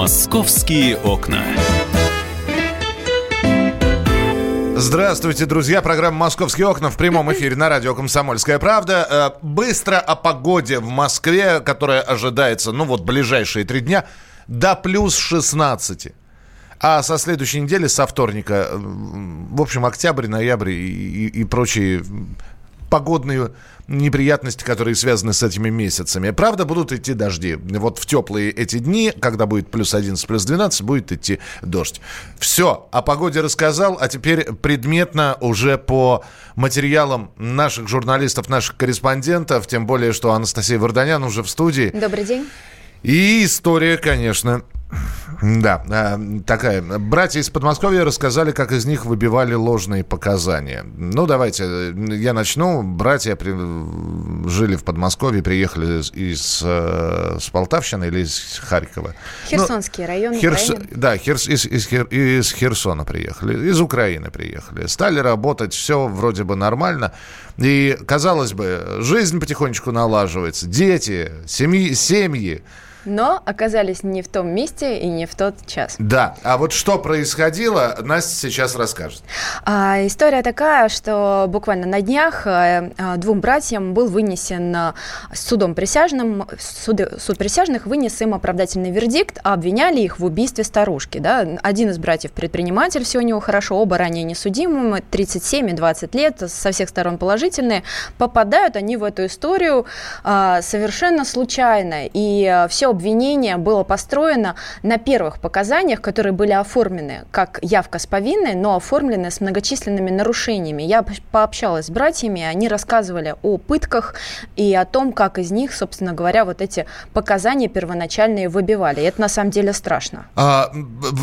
Московские окна. Здравствуйте, друзья. Программа «Московские окна» в прямом эфире на радио «Комсомольская правда». Э, быстро о погоде в Москве, которая ожидается, ну вот, ближайшие три дня, до плюс 16. А со следующей недели, со вторника, э, в общем, октябрь, ноябрь и, и, и прочие погодные неприятности, которые связаны с этими месяцами. Правда, будут идти дожди. Вот в теплые эти дни, когда будет плюс 11, плюс 12, будет идти дождь. Все, о погоде рассказал, а теперь предметно уже по материалам наших журналистов, наших корреспондентов, тем более, что Анастасия Варданян уже в студии. Добрый день. И история, конечно, да, э, такая. Братья из Подмосковья рассказали, как из них выбивали ложные показания. Ну, давайте, э, я начну. Братья при... жили в Подмосковье, приехали из, из э, с Полтавщины или из Харькова. Херсонский ну, район. Херс... Да, Херс... из, из, Хер... из Херсона приехали, из Украины приехали. Стали работать, все вроде бы нормально. И, казалось бы, жизнь потихонечку налаживается. Дети, семьи, семьи но оказались не в том месте и не в тот час. Да, а вот что происходило, Настя сейчас расскажет. А, история такая, что буквально на днях а, двум братьям был вынесен а, судом присяжным, суд, суд присяжных вынес им оправдательный вердикт, а обвиняли их в убийстве старушки. Да? Один из братьев предприниматель, все у него хорошо, оба ранее несудимы, 37 и 20 лет, со всех сторон положительные. Попадают они в эту историю а, совершенно случайно, и все обвинение было построено на первых показаниях, которые были оформлены как явка с повинной, но оформлены с многочисленными нарушениями. Я пообщалась с братьями, они рассказывали о пытках и о том, как из них, собственно говоря, вот эти показания первоначальные выбивали. И это на самом деле страшно. А,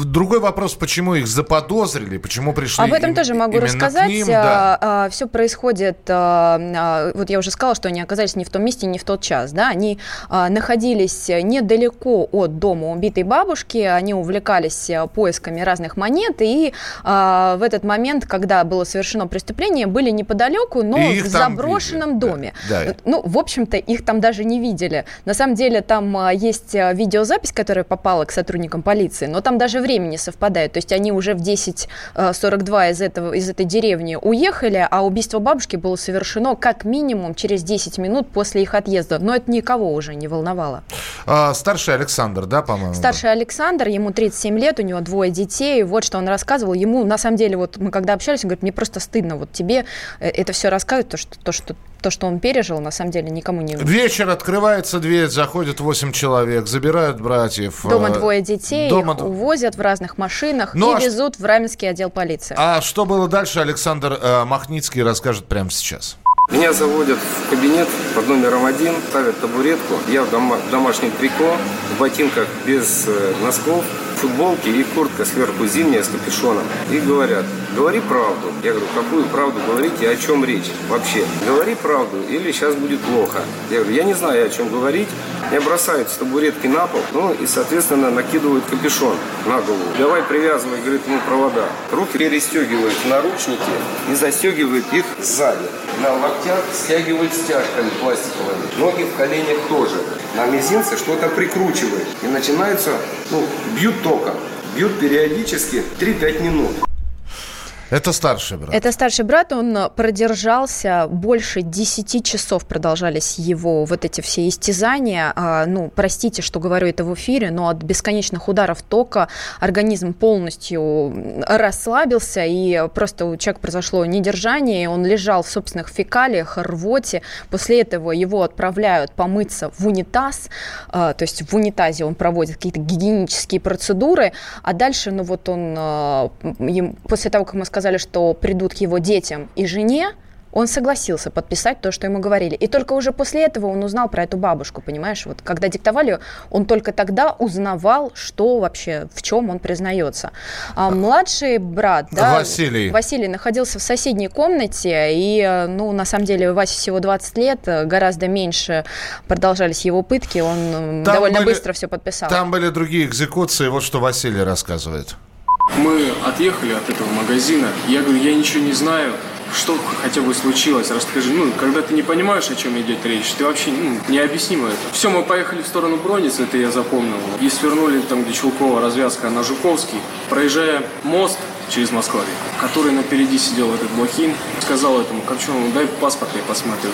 другой вопрос, почему их заподозрили, почему пришли Об этом им, тоже могу рассказать. Ним, да. а, а, все происходит, а, а, вот я уже сказала, что они оказались не в том месте, не в тот час. Да? Они а, находились не недалеко от дома убитой бабушки. Они увлекались э, поисками разных монет. И э, в этот момент, когда было совершено преступление, были неподалеку, но в заброшенном доме. Да, да. Ну, в общем-то, их там даже не видели. На самом деле, там э, есть э, видеозапись, которая попала к сотрудникам полиции, но там даже время не совпадает. То есть они уже в 10.42 из, этого, из этой деревни уехали, а убийство бабушки было совершено как минимум через 10 минут после их отъезда. Но это никого уже не волновало. А, старший Александр, да, по-моему? Старший Александр, ему 37 лет, у него двое детей. Вот что он рассказывал. Ему, на самом деле, вот мы когда общались, он говорит, мне просто стыдно вот тебе э, это все рассказывать, то, что, то, что то, что он пережил, на самом деле никому не Вечер, открывается дверь, заходят 8 человек, забирают братьев. Дома э, двое детей, Дома... увозят в разных машинах ну, и а везут в Раменский отдел полиции. А что было дальше, Александр э, Махницкий расскажет прямо сейчас. Меня заводят в кабинет под номером один, ставят табуретку. Я в, дома, в домашнем трико, в ботинках без э, носков, футболке и куртка сверху зимняя с капюшоном. И говорят, говори правду. Я говорю, какую правду говорить и о чем речь вообще? Говори правду или сейчас будет плохо. Я говорю, я не знаю, о чем говорить. Меня бросают с табуретки на пол, ну и, соответственно, накидывают капюшон на голову. Давай привязывай, говорит, ему провода. Руки перестегивают наручники и застегивают их сзади. На локтях стягивают стяжками пластиковыми. Ноги в коленях тоже. На мизинце что-то прикручивают. И начинается, ну, бьют током. Бьют периодически 3-5 минут. Это старший брат. Это старший брат, он продержался больше 10 часов продолжались его вот эти все истязания. А, ну, простите, что говорю это в эфире, но от бесконечных ударов тока организм полностью расслабился, и просто у человека произошло недержание, он лежал в собственных фекалиях, рвоте. После этого его отправляют помыться в унитаз, а, то есть в унитазе он проводит какие-то гигиенические процедуры, а дальше, ну вот он, а, после того, как мы сказали, сказали, что придут к его детям и жене, он согласился подписать то, что ему говорили. И только уже после этого он узнал про эту бабушку, понимаешь? Вот когда диктовали, он только тогда узнавал, что вообще, в чем он признается. А младший брат, да, Василий. Василий находился в соседней комнате, и, ну, на самом деле, Васе всего 20 лет, гораздо меньше продолжались его пытки, он там довольно были, быстро все подписал. Там были другие экзекуции, вот что Василий рассказывает. Мы отъехали от этого магазина. Я говорю, я ничего не знаю. что хотя бы случилось, расскажи. Ну, когда ты не понимаешь, о чем идет речь, ты вообще ну, необъяснимо это. Все, мы поехали в сторону Бронницы, это я запомнил. И свернули там, где Чулкова развязка на Жуковский. Проезжая мост, через Москву, который напереди сидел этот Блохин, сказал этому Корчунову, дай паспорт, я посмотрю.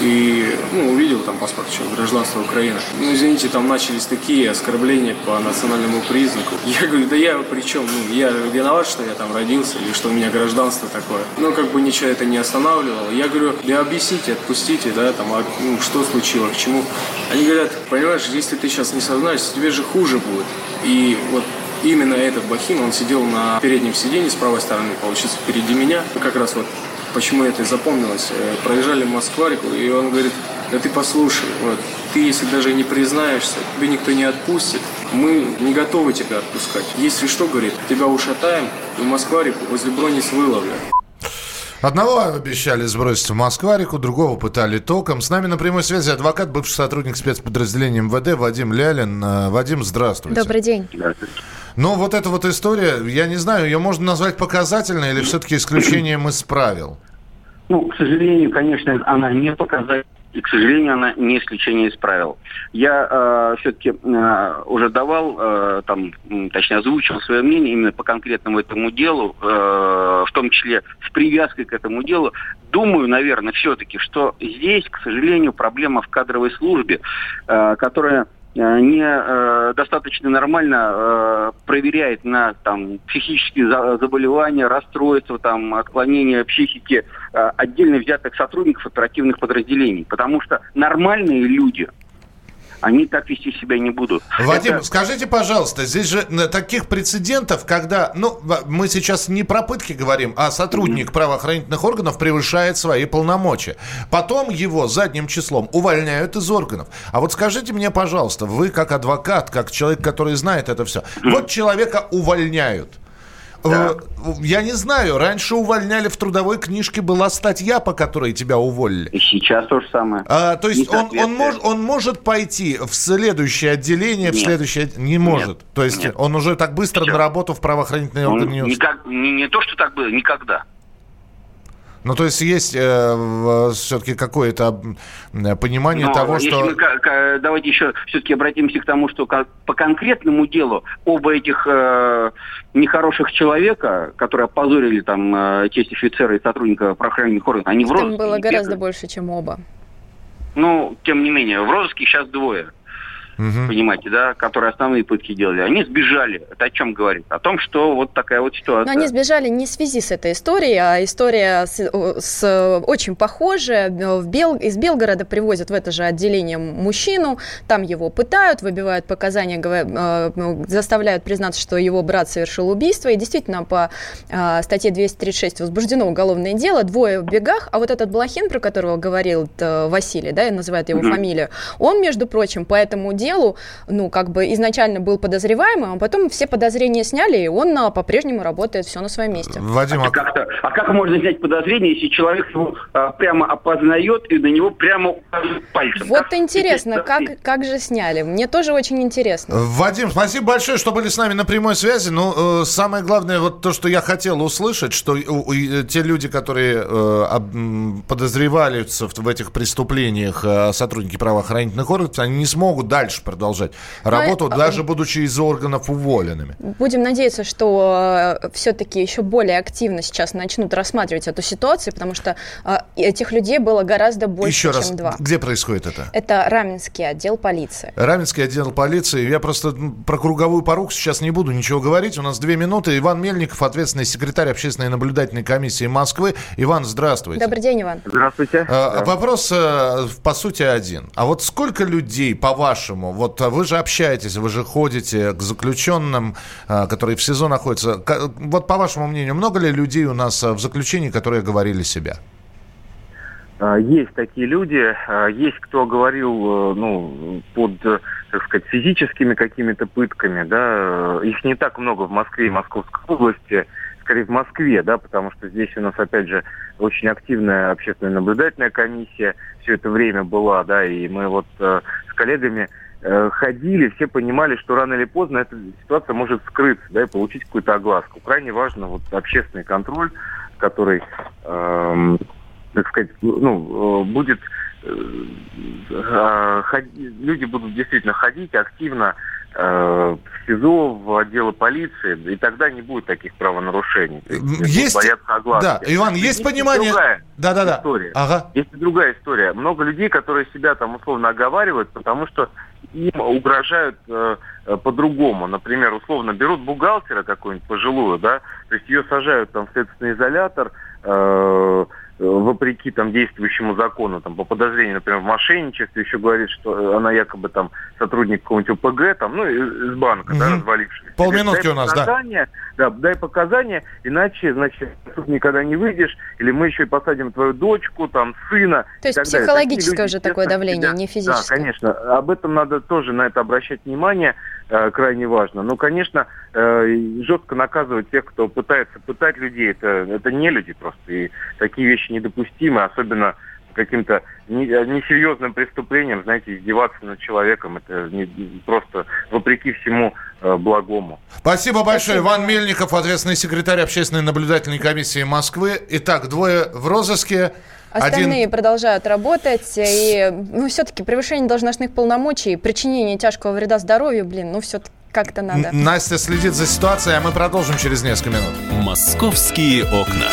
И ну, увидел там паспорт еще, гражданство Украины. Ну, извините, там начались такие оскорбления по национальному признаку. Я говорю, да я при чем? Ну, я виноват, что я там родился или что у меня гражданство такое. Ну, как бы ничего это не останавливало. Я говорю, да объясните, отпустите, да, там, а, ну, что случилось, к чему. Они говорят, понимаешь, если ты сейчас не сознаешься, тебе же хуже будет. И вот именно этот Бахин, он сидел на переднем сиденье с правой стороны, получится, впереди меня. Как раз вот почему это запомнилось. Э, проезжали Москварику, и он говорит, да ты послушай, вот, ты если даже не признаешься, тебе никто не отпустит, мы не готовы тебя отпускать. Если что, говорит, тебя ушатаем, и Москварику возле Бронис выловлят. Одного обещали сбросить в Москварику, другого пытали током. С нами на прямой связи адвокат, бывший сотрудник спецподразделения МВД Вадим Лялин. Э, Вадим, здравствуйте. Добрый день. Здравствуйте. Но вот эта вот история, я не знаю, ее можно назвать показательной или все-таки исключением из правил? Ну, к сожалению, конечно, она не показательная. И, к сожалению, она не исключение из правил. Я э, все-таки э, уже давал, э, там, точнее, озвучил свое мнение именно по конкретному этому делу, э, в том числе с привязкой к этому делу. Думаю, наверное, все-таки, что здесь, к сожалению, проблема в кадровой службе, э, которая не э, достаточно нормально э, проверяет на там, психические заболевания, расстройства, там, отклонения психики э, отдельно взятых сотрудников оперативных подразделений. Потому что нормальные люди – они так вести себя не будут. Вадим, Это... скажите, пожалуйста, здесь же э, таких прецедентов, когда, ну, мы сейчас не про пытки говорим, а сотрудник mm-hmm. правоохранительных органов превышает свои полномочия. Потом его задним числом увольняют из органов. А вот скажите мне, пожалуйста, вы как адвокат, как человек, который знает это все, mm-hmm. вот человека увольняют. Да. Я не знаю, раньше увольняли в трудовой книжке была статья, по которой тебя уволили. И сейчас то же самое. А, то есть он, он, мож, он может пойти в следующее отделение, Нет. в следующее... Не может. Нет. То есть Нет. он уже так быстро Все. на работу в правоохранительные органы не никак, не, не то, что так было, никогда. Ну, то есть есть э, все-таки какое-то понимание Но того, что... Мы, как, давайте еще все-таки обратимся к тому, что как, по конкретному делу оба этих э, нехороших человека, которые опозорили там э, честь офицера и сотрудника правоохранительных органов, они в розыске. Там было гораздо больше, чем оба. Ну, тем не менее, в розыске сейчас двое угу. понимаете, да, которые основные пытки делали, они сбежали. Это о чем говорит? О том, что вот такая вот ситуация. Но они сбежали не в связи с этой историей, а история с, с очень похожая. В Бел, из Белгорода привозят в это же отделение мужчину, там его пытают, выбивают показания, э, ну, заставляют признаться, что его брат совершил убийство. И действительно, по э, статье 236 возбуждено уголовное дело, двое в бегах, а вот этот Блохин, про которого говорил Василий, да, называют его mm-hmm. фамилию, он, между прочим, по этому делу делу, ну, как бы изначально был подозреваемым, а потом все подозрения сняли, и он а, по-прежнему работает все на своем месте. Вадим, а, как, а как можно снять подозрение, если человек его а, прямо опознает и на него прямо указывает пальцем? Вот как интересно, как, как же сняли? Мне тоже очень интересно. Вадим, спасибо большое, что были с нами на прямой связи. Ну, э, самое главное, вот то, что я хотел услышать, что э, э, те люди, которые э, подозреваются в, в этих преступлениях, э, сотрудники правоохранительных органов, они не смогут дальше дальше продолжать работу, Но, даже будучи из органов уволенными. Будем надеяться, что э, все-таки еще более активно сейчас начнут рассматривать эту ситуацию, потому что э, этих людей было гораздо больше, еще раз, чем два. Где происходит это? Это Раменский отдел полиции. Раменский отдел полиции. Я просто про круговую поруку сейчас не буду ничего говорить. У нас две минуты. Иван Мельников, ответственный секретарь общественной наблюдательной комиссии Москвы. Иван, здравствуйте. Добрый день, Иван. Здравствуйте. Вопрос, э, по сути, один. А вот сколько людей, по-вашему, вот а вы же общаетесь, вы же ходите к заключенным, а, которые в СИЗО находятся. Вот по вашему мнению, много ли людей у нас а, в заключении, которые говорили себя? Есть такие люди, есть кто говорил, э, ну, под, так сказать, физическими какими-то пытками, да, их не так много в Москве и Московской области, скорее в Москве, да, потому что здесь у нас, опять же, очень активная общественная наблюдательная комиссия все это время была, да, и мы вот э, с коллегами ходили, все понимали, что рано или поздно эта ситуация может скрыться, да, и получить какую-то огласку. Крайне важно вот общественный контроль, который, э, так сказать, ну, будет э, люди будут действительно ходить активно Э, в СИЗО, в отделы полиции, и тогда не будет таких правонарушений. Есть, да, Иван, есть, есть понимание... Другая да, да, да. история. Ага. Есть другая история. Много людей, которые себя там условно оговаривают, потому что им угрожают э, э по-другому. Например, условно берут бухгалтера какую-нибудь пожилую, да, то есть ее сажают там в следственный изолятор, э, вопреки там действующему закону, там по подозрению, например, в мошенничестве, еще говорит, что она якобы там сотрудник какого-нибудь ОПГ, там, ну, из банка, угу. да, развалившись. Полминутки у нас, да. Да, дай показания, иначе, значит, тут никогда не выйдешь, или мы еще и посадим твою дочку, там, сына. То есть психологическое уже такое давление, не физическое. Да, конечно. Об этом надо тоже на это обращать внимание. Э, крайне важно. Ну, конечно, э, жестко наказывать тех, кто пытается пытать людей, это, это не люди просто. И такие вещи недопустимы, особенно каким-то несерьезным преступлением, знаете, издеваться над человеком, это не, просто вопреки всему э, благому. Спасибо большое. Спасибо. Иван Мельников, ответственный секретарь общественной наблюдательной комиссии Москвы. Итак, двое в розыске. Остальные Один... продолжают работать, и ну, все-таки превышение должностных полномочий, причинение тяжкого вреда здоровью, блин, ну все-таки как-то надо. Настя следит за ситуацией, а мы продолжим через несколько минут. Московские окна.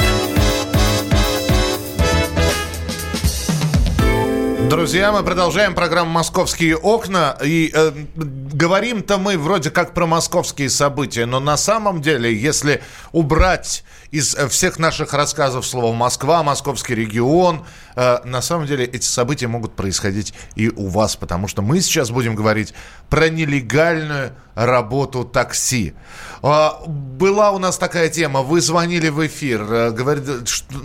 Друзья, мы продолжаем программу «Московские окна». И э, говорим-то мы вроде как про московские события, но на самом деле, если убрать из э, всех наших рассказов слово «Москва», «Московский регион», э, на самом деле эти события могут происходить и у вас, потому что мы сейчас будем говорить про нелегальную работу такси. Э, была у нас такая тема, вы звонили в эфир, э, говорили, что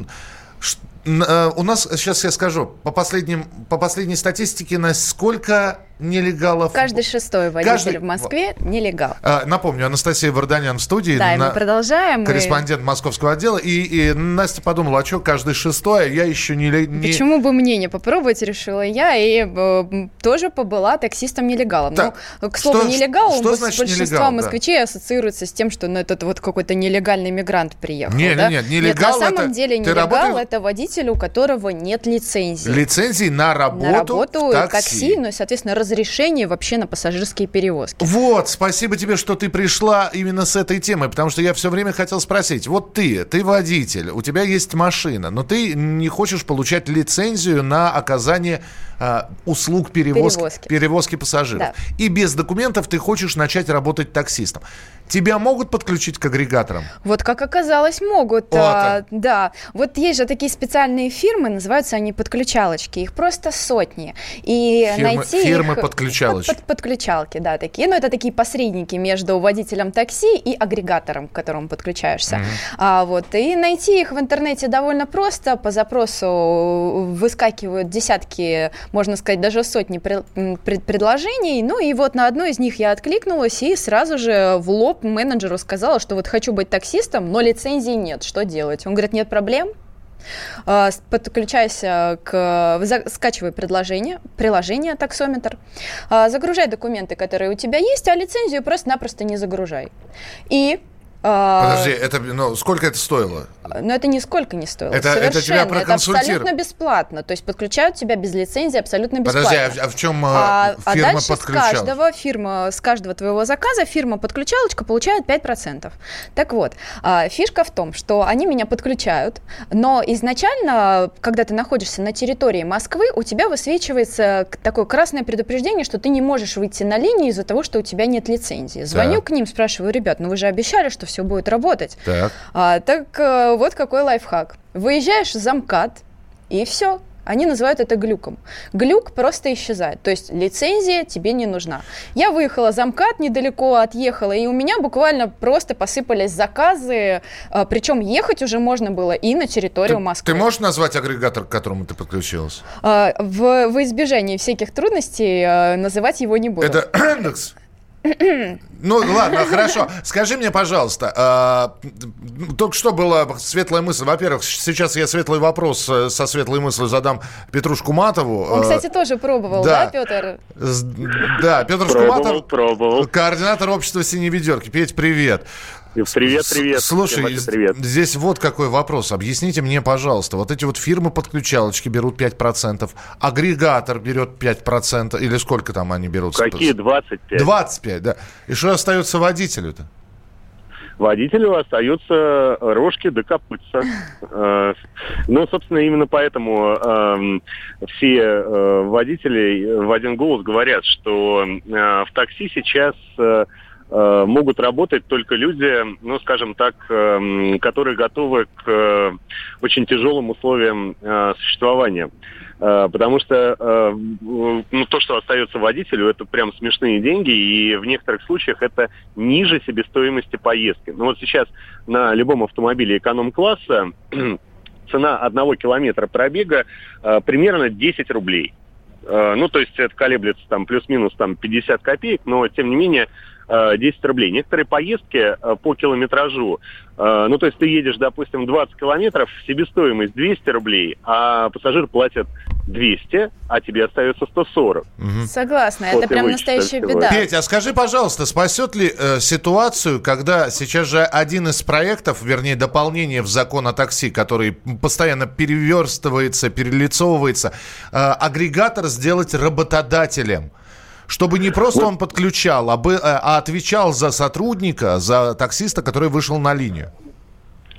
у нас, сейчас я скажу, по, последним, по последней статистике, насколько нелегалов... Каждый шестой водитель Каждый... в Москве нелегал. А, напомню, Анастасия Варданян в студии. Да, на... мы продолжаем. Корреспондент и... московского отдела. И, и Настя подумала, а что каждый шестой, а я еще не... не... Почему бы мне не попробовать, решила я, и э, тоже побыла таксистом-нелегалом. Так, ну, к слову, что, нелегал, что значит большинство нелегал, москвичей да. ассоциируется с тем, что ну, это вот какой-то нелегальный мигрант приехал. Нет, да? нет, нелегал нет, на самом это... деле нелегал работаешь... это водитель, у которого нет лицензии. Лицензии на работу, на работу такси. такси, ну и, соответственно, разрешение вообще на пассажирские перевозки. Вот, спасибо тебе, что ты пришла именно с этой темой, потому что я все время хотел спросить. Вот ты, ты водитель, у тебя есть машина, но ты не хочешь получать лицензию на оказание э, услуг перевозки, перевозки. перевозки пассажиров. Да. И без документов ты хочешь начать работать таксистом. Тебя могут подключить к агрегаторам? Вот как оказалось, могут. А, да. Вот есть же такие специальные фирмы, называются они подключалочки. Их просто сотни. И фирмы, найти фирмы их... подключалочки. Под, под, подключалки, да, такие. Ну, это такие посредники между водителем такси и агрегатором, к которому подключаешься. Mm-hmm. А, вот. И найти их в интернете довольно просто. По запросу выскакивают десятки, можно сказать, даже сотни пред, пред, предложений. Ну, и вот на одну из них я откликнулась и сразу же в лоб менеджеру сказала, что вот хочу быть таксистом, но лицензии нет, что делать? Он говорит, нет проблем, а, подключайся к... Скачивай предложение, приложение таксометр, а, загружай документы, которые у тебя есть, а лицензию просто-напросто не загружай. И Подожди, это, ну, сколько это стоило? Ну, это нисколько не стоило. Это, это тебя проконсультировали? Это абсолютно бесплатно. То есть подключают тебя без лицензии абсолютно бесплатно. Подожди, а, а в чем а, а фирма а дальше подключалась? с каждого, фирма, с каждого твоего заказа фирма подключалочка получает 5%. Так вот, а, фишка в том, что они меня подключают, но изначально, когда ты находишься на территории Москвы, у тебя высвечивается такое красное предупреждение, что ты не можешь выйти на линию из-за того, что у тебя нет лицензии. Звоню да. к ним, спрашиваю, ребят, ну вы же обещали, что все будет работать. Так, а, так э, вот какой лайфхак. Выезжаешь за МКАД, и все, они называют это глюком. Глюк просто исчезает, то есть лицензия тебе не нужна. Я выехала за МКАД, недалеко отъехала, и у меня буквально просто посыпались заказы, а, причем ехать уже можно было и на территорию ты, Москвы. Ты можешь назвать агрегатор, к которому ты подключилась? А, в, в избежании всяких трудностей а, называть его не буду. Это Яндекс? Ну, ладно, хорошо. Скажи мне, пожалуйста, э, только что была светлая мысль. Во-первых, сейчас я светлый вопрос э, со светлой мыслью задам Петрушку Матову. Он, кстати, тоже пробовал, да, да Петр? Да, Петр Шкуматов, пробовал. координатор общества «Синей ведерки». Петь, привет. Привет, привет. Слушай, привет. здесь вот какой вопрос. Объясните мне, пожалуйста, вот эти вот фирмы-подключалочки берут 5%, агрегатор берет 5%, или сколько там они берут? Какие 25? 25, да. И что остается водителю-то? водителю остаются рожки до копытца. Э, ну, собственно, именно поэтому эм, все э, водители в один голос говорят, что э, в такси сейчас могут работать только люди, ну, скажем так, эм, которые готовы к очень тяжелым условиям существования. Э, потому что э, ну, то, что остается водителю, это прям смешные деньги, и в некоторых случаях это ниже себестоимости поездки. Ну вот сейчас на любом автомобиле эконом-класса цена одного километра пробега э, примерно 10 рублей. Ну, то есть это колеблется там плюс-минус там 50 копеек, но тем не менее 10 рублей. Некоторые поездки по километражу Э, ну, то есть ты едешь, допустим, 20 километров, себестоимость 200 рублей, а пассажир платит 200, а тебе остается 140. Угу. Согласна, это прям настоящая всего. беда. Петя, а скажи, пожалуйста, спасет ли э, ситуацию, когда сейчас же один из проектов, вернее, дополнение в закон о такси, который постоянно переверстывается, перелицовывается, э, агрегатор сделать работодателем? Чтобы не просто он подключал, а, бы, э, а отвечал за сотрудника, за таксиста, который вышел на линию.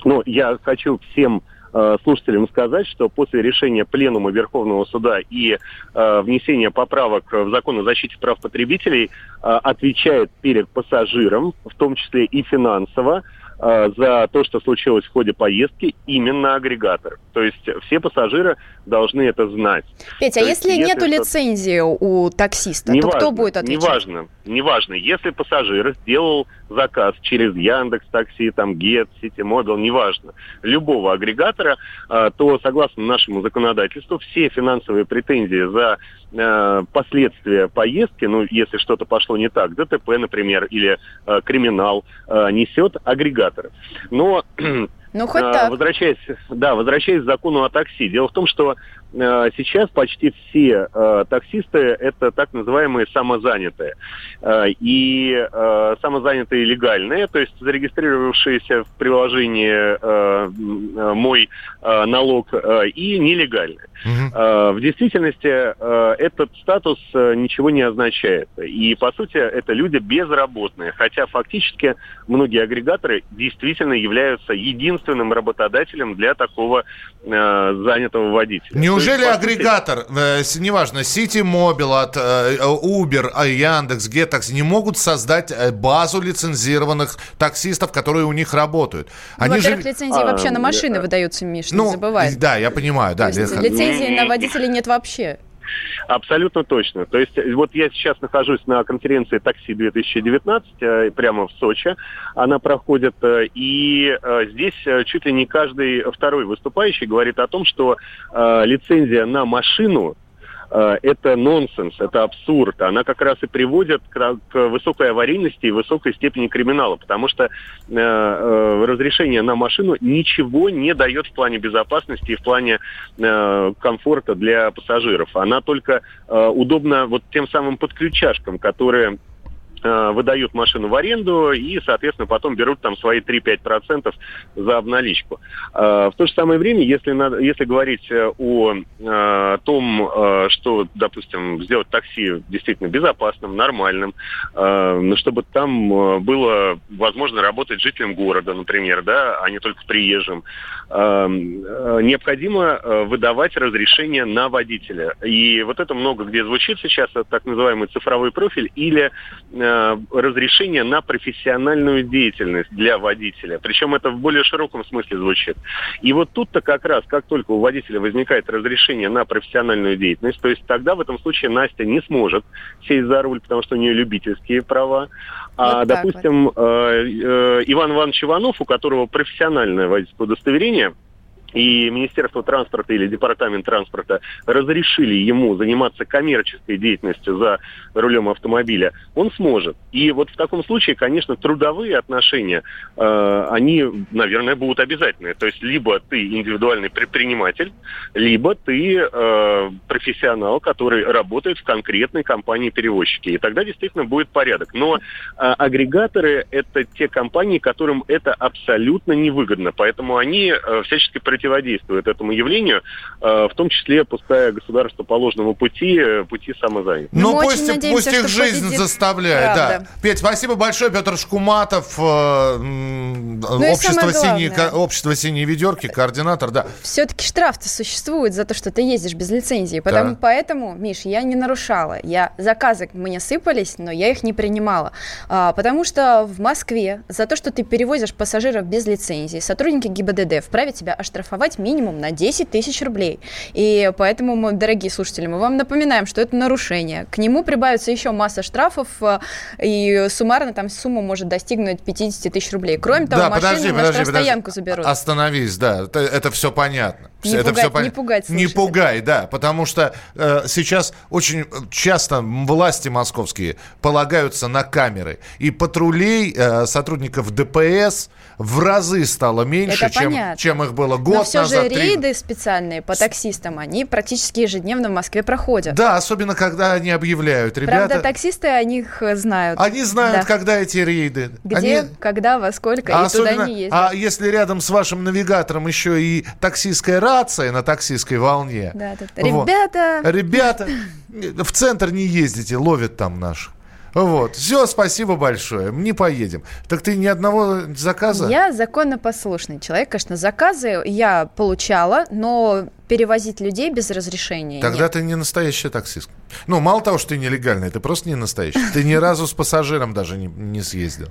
Ну, я хочу всем э, слушателям сказать, что после решения Пленума Верховного Суда и э, внесения поправок в закон о защите прав потребителей э, отвечает перед пассажиром, в том числе и финансово, Э, за то, что случилось в ходе поездки, именно агрегатор. То есть все пассажиры должны это знать. Петя, а если нет если лицензии у таксиста, не то важно, кто будет отвечать? Неважно, неважно. Если пассажир сделал заказ через Яндекс Такси, там Get, Ситимобил, неважно, любого агрегатора, э, то согласно нашему законодательству все финансовые претензии за э, последствия поездки, ну, если что-то пошло не так, ДТП, например, или криминал, несет агрегатор. Но ну, хоть так. Возвращаясь, да, возвращаясь к закону о такси. Дело в том, что э, сейчас почти все э, таксисты это так называемые самозанятые. Э, и э, самозанятые легальные, то есть зарегистрировавшиеся в приложении э, э, «Мой э, налог» э, и нелегальные. Угу. Э, в действительности э, этот статус э, ничего не означает. И, по сути, это люди безработные. Хотя фактически многие агрегаторы действительно являются единственным работодателем для такого э, занятого водителя. Неужели есть, агрегатор, э, неважно, City Mobile от э, Uber, а Яндекс, Гетакс не могут создать э, базу лицензированных таксистов, которые у них работают? Они Во-первых, же... лицензии а, вообще на машины выдаются, Миш, ну, не забывай. Да, я понимаю, да. Лицензии на водителей нет вообще. Абсолютно точно. То есть вот я сейчас нахожусь на конференции «Такси-2019» э, прямо в Сочи. Она проходит, э, и э, здесь чуть ли не каждый второй выступающий говорит о том, что лицензия на машину Э, это нонсенс, это абсурд. Она как раз и приводит к, высокой аварийности и высокой степени криминала, потому что э, э, разрешение на машину ничего не дает в плане безопасности и в плане э, комфорта для пассажиров. Она только э, удобна вот тем самым подключашкам, которые Э, выдают машину в аренду и, соответственно, потом берут там свои 3-5% за обналичку. Э, в то же самое время, если, если говорить э, о, том, что, допустим, сделать такси действительно безопасным, нормальным, чтобы там было возможно работать жителям города, например, да, а не только приезжим, необходимо выдавать разрешение на водителя. И вот это много где звучит сейчас, так называемый цифровой профиль или Э, разрешение на профессиональную деятельность для водителя. Причем это в более широком смысле звучит. И вот тут-то как раз, как только у водителя возникает разрешение на профессиональную деятельность, то есть тогда в этом случае Настя не сможет сесть за руль, потому что у нее любительские права. А, вот допустим, вот. Э, э, Иван Иванович Иванов, у которого профессиональное водительское удостоверение, и Министерство транспорта или Департамент транспорта разрешили ему заниматься коммерческой деятельностью за рулем автомобиля, он сможет. И вот в таком случае, конечно, трудовые отношения, э, они, наверное, будут обязательны. То есть либо ты индивидуальный предприниматель, либо ты э, профессионал, который работает в конкретной компании-перевозчике. И тогда действительно будет порядок. Но э, агрегаторы – это те компании, которым это абсолютно невыгодно. Поэтому они э, всячески противодействуют этому явлению, э, в том числе пуская государство по ложному пути, э, пути самозанятости. Ну, ну пусть, надеемся, пусть их жизнь заставляет, правда. да. Петь, спасибо большое. Петр Шкуматов, э, ну общество, синие, общество «Синие ведерки», координатор, да. Все-таки штраф-то существует за то, что ты ездишь без лицензии. Потому, да. Поэтому, Миш, я не нарушала. Я заказы мне сыпались, но я их не принимала. А, потому что в Москве за то, что ты перевозишь пассажиров без лицензии, сотрудники ГИБДД вправе тебя оштрафовать минимум на 10 тысяч рублей. И поэтому, мы, дорогие слушатели, мы вам напоминаем, что это нарушение. К нему прибавится еще масса штрафов, э, и суммарно там сумма может достигнуть 50 тысяч рублей. Кроме того, да, машину подожди, на подожди, подожди. заберут. Остановись, да, это, это все понятно. Не это пугать, все не пугать Не пугай, да, потому что э, сейчас очень часто власти московские полагаются на камеры. И патрулей э, сотрудников ДПС в разы стало меньше, чем, чем их было год Но все назад. же рейды три... специальные по таксистам, они практически ежедневно в Москве проходят. Да, особенно когда они объявляют. Ребята... Правда, таксисты о них знают. Они знают, да. когда эти рейды. Где, они... когда, во сколько, а и особенно... туда не ездят. А если рядом с вашим навигатором еще и таксистская рация на таксистской волне. Да, тут... Ребята! Вот. Ребята, в центр не ездите, ловят там наших. Вот. Все, спасибо большое. Не поедем. Так ты ни одного заказа? Я законопослушный человек. Конечно, заказы я получала, но перевозить людей без разрешения. Тогда нет. ты не настоящая таксистка. Ну, мало того, что ты нелегальная, ты просто не настоящая. Ты ни разу с пассажиром даже не, не съездил.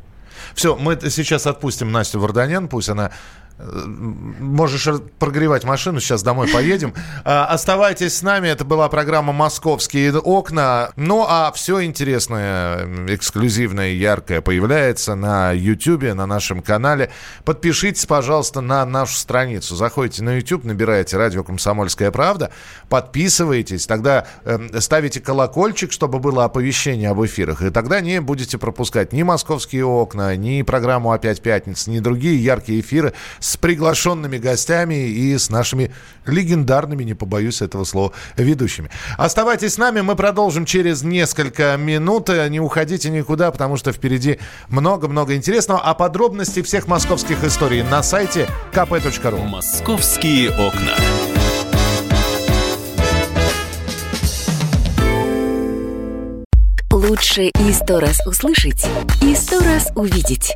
Все, мы сейчас отпустим Настю Варданян, пусть она Можешь прогревать машину, сейчас домой поедем. А, оставайтесь с нами, это была программа «Московские окна». Ну, а все интересное, эксклюзивное, яркое появляется на YouTube, на нашем канале. Подпишитесь, пожалуйста, на нашу страницу. Заходите на YouTube, набираете «Радио Комсомольская правда», подписывайтесь, тогда э, ставите колокольчик, чтобы было оповещение об эфирах, и тогда не будете пропускать ни «Московские окна», ни программу «Опять пятница», ни другие яркие эфиры с приглашенными гостями и с нашими легендарными, не побоюсь этого слова, ведущими. Оставайтесь с нами, мы продолжим через несколько минут. Не уходите никуда, потому что впереди много-много интересного. А подробности всех московских историй на сайте kp.ru. Московские окна. Лучше и сто раз услышать, и сто раз увидеть.